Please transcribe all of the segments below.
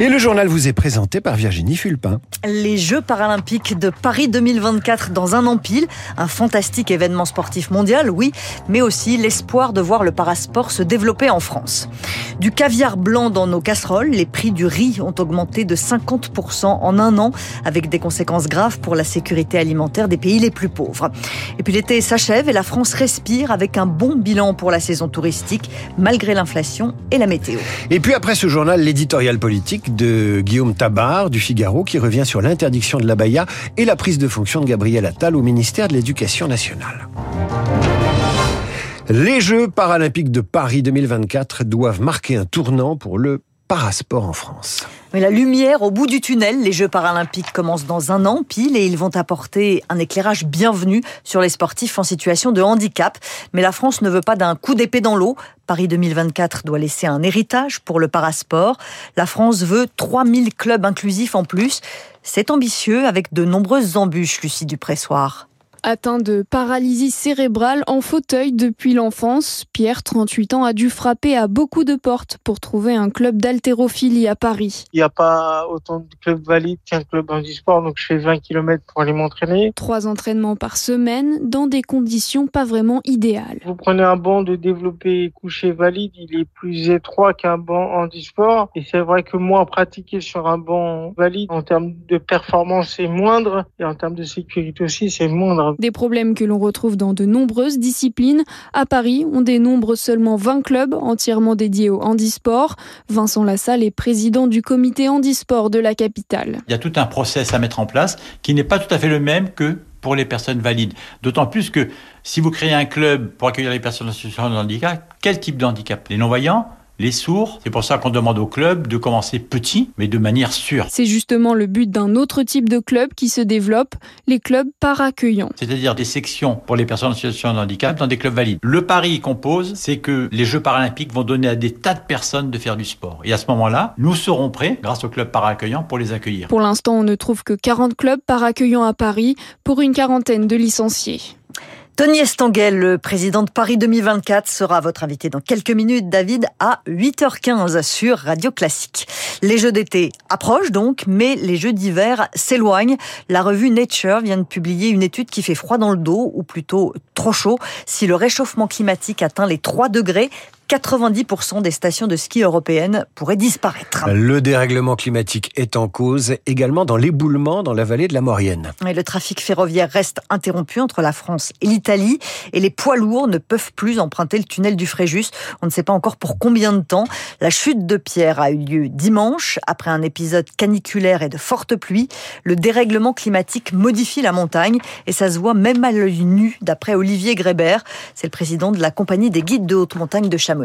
Et le journal vous est présenté par Virginie Fulpin. Les Jeux paralympiques de Paris 2024 dans un an pile, un fantastique événement sportif mondial, oui, mais aussi l'espoir de voir le parasport se développer en France. Du caviar blanc dans nos casseroles, les prix du riz ont augmenté de 50% en un an, avec des conséquences graves pour la sécurité alimentaire des pays les plus pauvres. Et puis l'été s'achève et la France respire avec un bon bilan pour la saison touristique, malgré l'inflation et la météo. Et puis après ce journal, l'éditorial politique de Guillaume Tabar du Figaro qui revient sur l'interdiction de la baya et la prise de fonction de Gabriel Attal au ministère de l'Éducation nationale. Les Jeux paralympiques de Paris 2024 doivent marquer un tournant pour le parasport en France. Mais la lumière au bout du tunnel, les Jeux paralympiques commencent dans un an pile et ils vont apporter un éclairage bienvenu sur les sportifs en situation de handicap. Mais la France ne veut pas d'un coup d'épée dans l'eau. Paris 2024 doit laisser un héritage pour le parasport. La France veut 3000 clubs inclusifs en plus. C'est ambitieux avec de nombreuses embûches, Lucie Dupressoir. Atteint de paralysie cérébrale en fauteuil depuis l'enfance, Pierre, 38 ans, a dû frapper à beaucoup de portes pour trouver un club d'haltérophilie à Paris. Il n'y a pas autant de clubs valides qu'un club handisport, donc je fais 20 km pour aller m'entraîner. Trois entraînements par semaine dans des conditions pas vraiment idéales. Vous prenez un banc de développé couché valide, il est plus étroit qu'un banc handisport. Et c'est vrai que moi, pratiquer sur un banc valide, en termes de performance, c'est moindre. Et en termes de sécurité aussi, c'est moindre. Des problèmes que l'on retrouve dans de nombreuses disciplines. À Paris, on dénombre seulement 20 clubs entièrement dédiés au handisport. Vincent Lassalle est président du comité handisport de la capitale. Il y a tout un process à mettre en place qui n'est pas tout à fait le même que pour les personnes valides. D'autant plus que si vous créez un club pour accueillir les personnes en situation de handicap, quel type de handicap? Les non-voyants les sourds. C'est pour ça qu'on demande au club de commencer petit, mais de manière sûre. C'est justement le but d'un autre type de club qui se développe, les clubs par accueillants. C'est-à-dire des sections pour les personnes en situation de handicap dans des clubs valides. Le pari qu'on pose, c'est que les Jeux paralympiques vont donner à des tas de personnes de faire du sport. Et à ce moment-là, nous serons prêts, grâce aux clubs par accueillants, pour les accueillir. Pour l'instant, on ne trouve que 40 clubs par accueillants à Paris pour une quarantaine de licenciés. Tony Estanguel, le président de Paris 2024, sera votre invité dans quelques minutes, David, à 8h15 sur Radio Classique. Les jeux d'été approchent donc, mais les jeux d'hiver s'éloignent. La revue Nature vient de publier une étude qui fait froid dans le dos, ou plutôt trop chaud. Si le réchauffement climatique atteint les 3 degrés, 90% des stations de ski européennes pourraient disparaître. Le dérèglement climatique est en cause également dans l'éboulement dans la vallée de la Maurienne. Et le trafic ferroviaire reste interrompu entre la France et l'Italie et les poids lourds ne peuvent plus emprunter le tunnel du Fréjus. On ne sait pas encore pour combien de temps. La chute de pierre a eu lieu dimanche après un épisode caniculaire et de fortes pluies. Le dérèglement climatique modifie la montagne et ça se voit même à l'œil nu d'après Olivier Grébert. C'est le président de la compagnie des guides de haute montagne de Chamonix.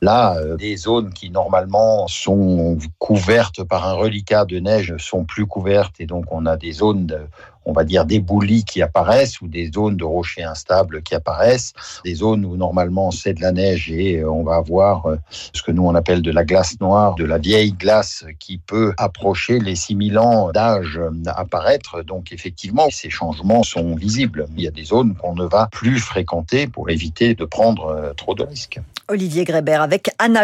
Là, euh, des zones qui normalement sont couvertes par un reliquat de neige sont plus couvertes et donc on a des zones de, on va dire, d'éboulis qui apparaissent ou des zones de rochers instables qui apparaissent, des zones où normalement c'est de la neige et euh, on va avoir euh, ce que nous on appelle de la glace noire, de la vieille glace qui peut approcher les 6000 ans d'âge apparaître. Donc effectivement, ces changements sont visibles. Il y a des zones qu'on ne va plus fréquenter pour éviter de prendre trop de risques. Olivier Grébert avec Anna.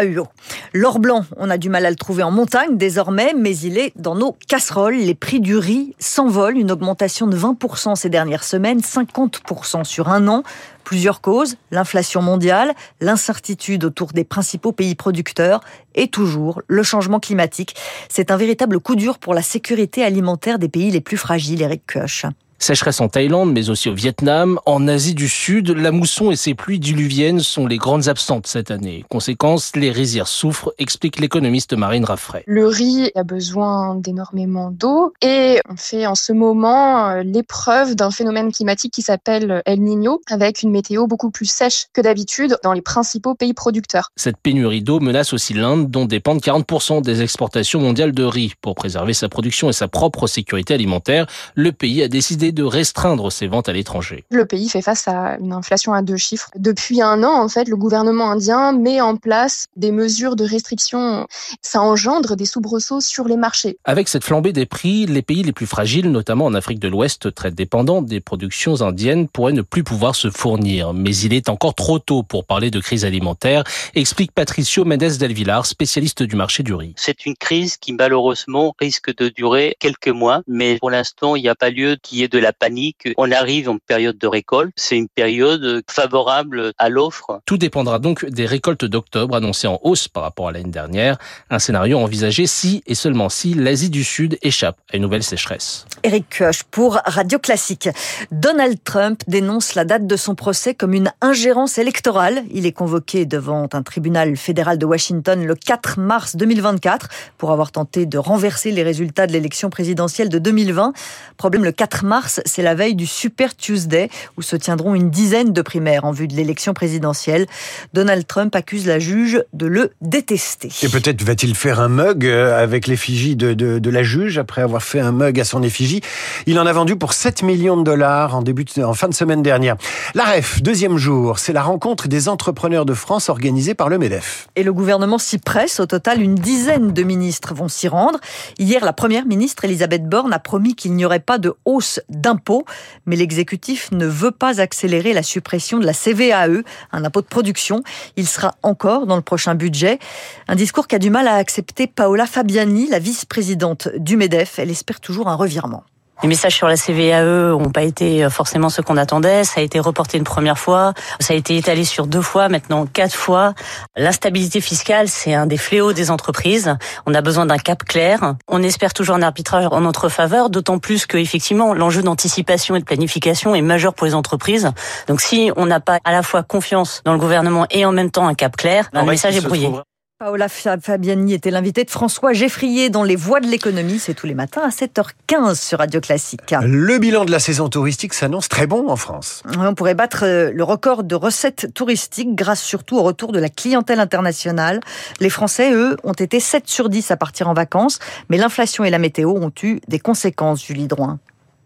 L'or blanc, on a du mal à le trouver en montagne désormais, mais il est dans nos casseroles. Les prix du riz s'envolent, une augmentation de 20% ces dernières semaines, 50% sur un an. Plusieurs causes, l'inflation mondiale, l'incertitude autour des principaux pays producteurs et toujours le changement climatique. C'est un véritable coup dur pour la sécurité alimentaire des pays les plus fragiles, Eric Koch. Sécheresse en Thaïlande, mais aussi au Vietnam. En Asie du Sud, la mousson et ses pluies diluviennes sont les grandes absentes cette année. Conséquence, les rizières souffrent, explique l'économiste Marine Raffray. Le riz a besoin d'énormément d'eau et on fait en ce moment euh, l'épreuve d'un phénomène climatique qui s'appelle El Niño, avec une météo beaucoup plus sèche que d'habitude dans les principaux pays producteurs. Cette pénurie d'eau menace aussi l'Inde, dont dépendent 40% des exportations mondiales de riz. Pour préserver sa production et sa propre sécurité alimentaire, le pays a décidé décidé de restreindre ses ventes à l'étranger. Le pays fait face à une inflation à deux chiffres. Depuis un an, en fait, le gouvernement indien met en place des mesures de restriction. Ça engendre des soubresauts sur les marchés. Avec cette flambée des prix, les pays les plus fragiles, notamment en Afrique de l'Ouest, très dépendants des productions indiennes, pourraient ne plus pouvoir se fournir. Mais il est encore trop tôt pour parler de crise alimentaire, explique Patricio Mendes del Villar, spécialiste du marché du riz. C'est une crise qui malheureusement risque de durer quelques mois, mais pour l'instant, il n'y a pas lieu qu'il y ait de la panique. On arrive en période de récolte. C'est une période favorable à l'offre. Tout dépendra donc des récoltes d'octobre annoncées en hausse par rapport à l'année dernière. Un scénario envisagé si et seulement si l'Asie du Sud échappe à une nouvelle sécheresse. Eric Koch pour Radio Classique. Donald Trump dénonce la date de son procès comme une ingérence électorale. Il est convoqué devant un tribunal fédéral de Washington le 4 mars 2024 pour avoir tenté de renverser les résultats de l'élection présidentielle de 2020. Problème, le 4 mars, c'est la veille du Super Tuesday où se tiendront une dizaine de primaires en vue de l'élection présidentielle. Donald Trump accuse la juge de le détester. Et peut-être va-t-il faire un mug euh, avec l'effigie de, de, de, la juge après avoir fait un mug à son effigie. Il en a vendu pour 7 millions de dollars en, début de, en fin de semaine dernière. La REF, deuxième jour, c'est la rencontre des entrepreneurs de France organisée par le MEDEF. Et le gouvernement s'y presse. Au total, une dizaine de ministres vont s'y rendre. Hier, la première ministre, Elisabeth Borne, a promis qu'il n'y aurait pas de hausse d'impôts, mais l'exécutif ne veut pas accélérer la suppression de la CVAE, un impôt de production. Il sera encore dans le prochain budget. Un discours qu'a du mal à accepter Paola Fabiani, la vice-présidente du MEDEF. Elle espère toujours un revirement. Les messages sur la CVAE n'ont pas été forcément ce qu'on attendait. Ça a été reporté une première fois, ça a été étalé sur deux fois, maintenant quatre fois. L'instabilité fiscale, c'est un des fléaux des entreprises. On a besoin d'un cap clair. On espère toujours un arbitrage en notre faveur, d'autant plus que effectivement l'enjeu d'anticipation et de planification est majeur pour les entreprises. Donc si on n'a pas à la fois confiance dans le gouvernement et en même temps un cap clair, le message est brouillé. Paola Fabiani était l'invité de François Geffrier dans Les Voix de l'économie. C'est tous les matins à 7h15 sur Radio Classique. Le bilan de la saison touristique s'annonce très bon en France. On pourrait battre le record de recettes touristiques grâce surtout au retour de la clientèle internationale. Les Français, eux, ont été 7 sur 10 à partir en vacances, mais l'inflation et la météo ont eu des conséquences, Julie Drouin.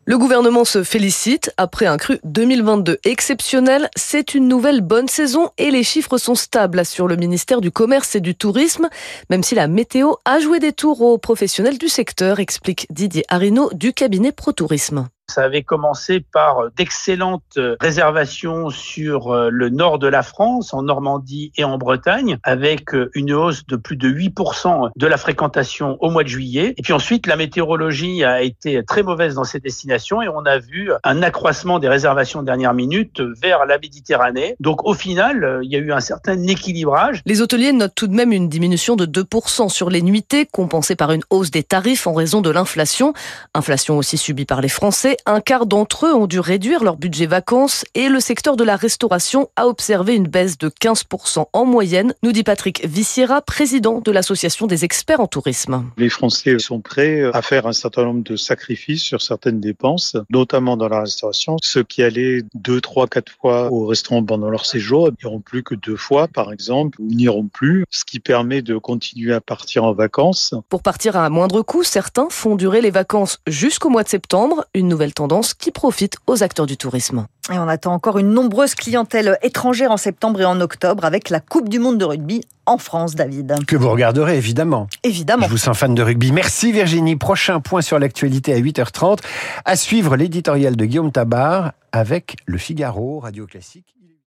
Le gouvernement se félicite. Après un cru 2022 exceptionnel, c'est une nouvelle bonne saison et les chiffres sont stables, sur le ministère du Commerce et du Tourisme, même si la météo a joué des tours aux professionnels du secteur, explique Didier Arino du cabinet Pro Tourisme. Ça avait commencé par d'excellentes réservations sur le nord de la France, en Normandie et en Bretagne, avec une hausse de plus de 8% de la fréquentation au mois de juillet. Et puis ensuite, la météorologie a été très mauvaise dans ces destinations et on a vu un accroissement des réservations de dernière minute vers la Méditerranée. Donc au final, il y a eu un certain équilibrage. Les hôteliers notent tout de même une diminution de 2% sur les nuitées, compensée par une hausse des tarifs en raison de l'inflation. Inflation aussi subie par les Français un quart d'entre eux ont dû réduire leur budget vacances et le secteur de la restauration a observé une baisse de 15% en moyenne, nous dit Patrick Viciera, président de l'association des experts en tourisme. Les Français sont prêts à faire un certain nombre de sacrifices sur certaines dépenses, notamment dans la restauration. Ceux qui allaient deux, trois, quatre fois au restaurant pendant leur séjour n'iront plus que deux fois, par exemple, ou n'iront plus, ce qui permet de continuer à partir en vacances. Pour partir à moindre coût, certains font durer les vacances jusqu'au mois de septembre, une nouvelle tendance qui profite aux acteurs du tourisme. Et on attend encore une nombreuse clientèle étrangère en septembre et en octobre avec la Coupe du Monde de rugby en France, David. Que vous regarderez, évidemment. Évidemment. Je vous sens fan de rugby. Merci Virginie. Prochain point sur l'actualité à 8h30. À suivre l'éditorial de Guillaume Tabar avec Le Figaro, Radio Classique.